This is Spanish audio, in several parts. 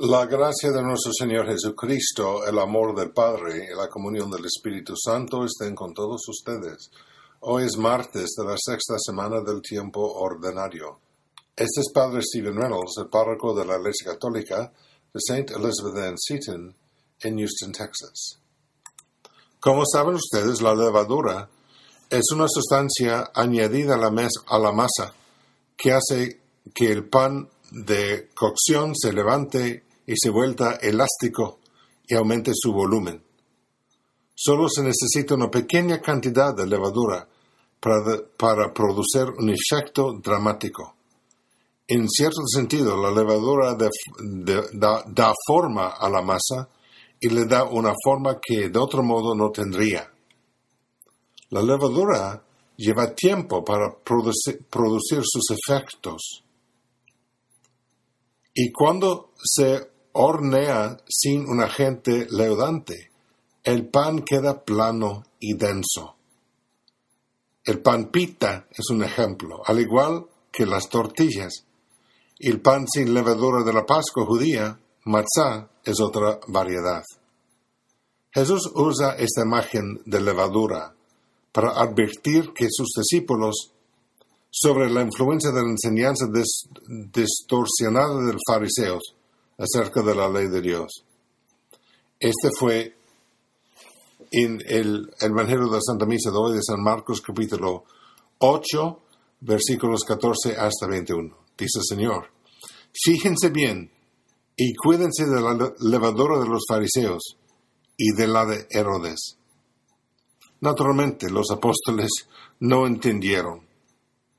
La gracia de nuestro Señor Jesucristo, el amor del Padre y la comunión del Espíritu Santo estén con todos ustedes. Hoy es martes de la sexta semana del tiempo ordinario. Este es Padre Stephen Reynolds, el párroco de la Iglesia Católica de St. Elizabeth Ann Seton en Houston, Texas. Como saben ustedes, la levadura es una sustancia añadida a la, a la masa que hace que el pan de cocción se levante y se vuelva elástico y aumente su volumen. Solo se necesita una pequeña cantidad de levadura para, producir un efecto dramático. En cierto sentido, la levadura da, forma a la masa y le da una forma que de otro modo no tendría. La levadura lleva tiempo para producir sus efectos. Y cuando se hornea sin un agente leudante, el pan queda plano y denso. El pan pita es un ejemplo, al igual que las tortillas. El pan sin levadura de la Pascua judía, matzah, es otra variedad. Jesús usa esta imagen de levadura para advertir que sus discípulos sobre la influencia de la enseñanza distorsionada de los fariseos acerca de la ley de Dios. Este fue en el Evangelio de la Santa Misa de hoy de San Marcos capítulo 8, versículos 14 hasta 21. Dice el Señor, fíjense bien y cuídense de la levadura de los fariseos y de la de Herodes. Naturalmente los apóstoles no entendieron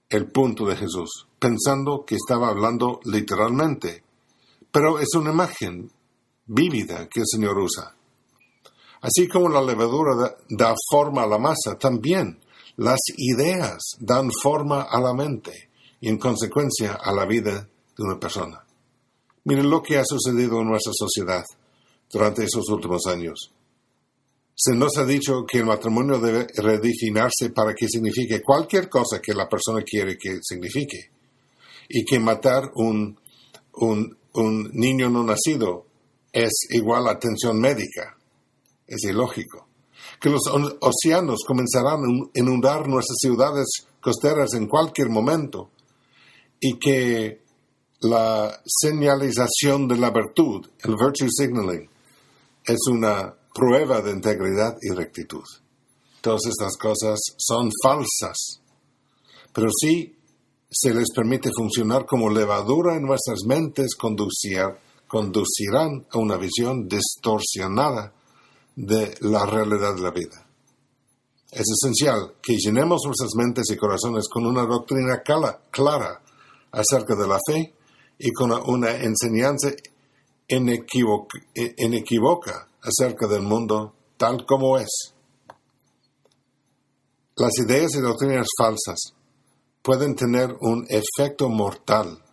el punto de Jesús, pensando que estaba hablando literalmente pero es una imagen vívida que el Señor usa. Así como la levadura da, forma a la masa, también las ideas dan forma a la mente y en consecuencia a la vida de una persona. Miren lo que ha sucedido en nuestra sociedad durante esos últimos años. Se nos ha dicho que el matrimonio debe redefinirse para que signifique cualquier cosa que la persona quiere que signifique y que matar un, un, un niño no nacido es igual a atención médica. Es ilógico. Que los océanos comenzarán a inundar nuestras ciudades costeras en cualquier momento y que la señalización de la virtud, el virtue signaling, es una prueba de integridad y rectitud. Todas estas cosas son falsas, pero sí se les permite funcionar como levadura en nuestras mentes, conducirán a una visión distorsionada de la realidad de la vida. Es esencial que llenemos nuestras mentes y corazones con una doctrina clara acerca de la fe y con una enseñanza inequívoca acerca del mundo tal como es. Las ideas y doctrinas falsas pueden tener un efecto mortal,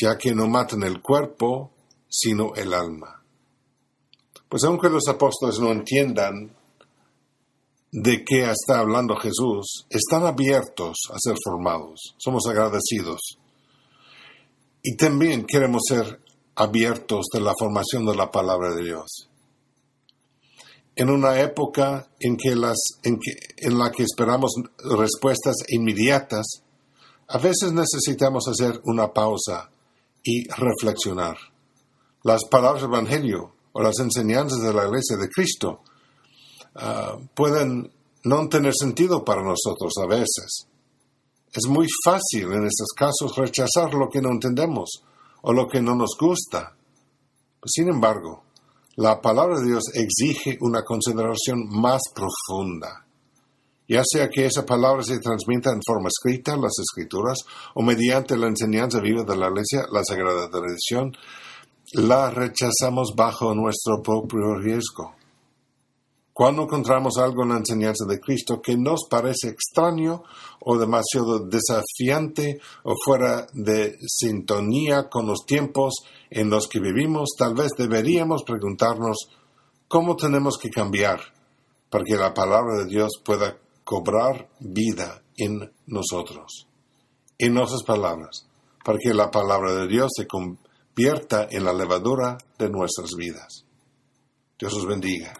ya que no matan el cuerpo, sino el alma. Pues aunque los apóstoles no entiendan de qué está hablando Jesús, están abiertos a ser formados. Somos agradecidos. Y también queremos ser abiertos de la formación de la palabra de Dios en una época en, que las, en, que, en la que esperamos respuestas inmediatas, a veces necesitamos hacer una pausa y reflexionar. Las palabras del Evangelio o las enseñanzas de la Iglesia de Cristo ah, pueden no tener sentido para nosotros a veces. Es muy fácil en estos casos rechazar lo que no entendemos o lo que no nos gusta. Sin embargo, la palabra de Dios exige una consideración más profunda. Ya sea que esa palabra se transmita en forma escrita, las escrituras, o mediante la enseñanza viva de la iglesia, la sagrada tradición, la rechazamos bajo nuestro propio riesgo. Cuando encontramos algo en la enseñanza de Cristo que nos parece extraño o demasiado desafiante o fuera de sintonía con los tiempos en los que vivimos, tal vez deberíamos preguntarnos cómo tenemos que cambiar para que la palabra de Dios pueda cobrar vida en nosotros. En nuestras palabras, para que la palabra de Dios se vierta en la levadura de nuestras vidas. Dios os bendiga.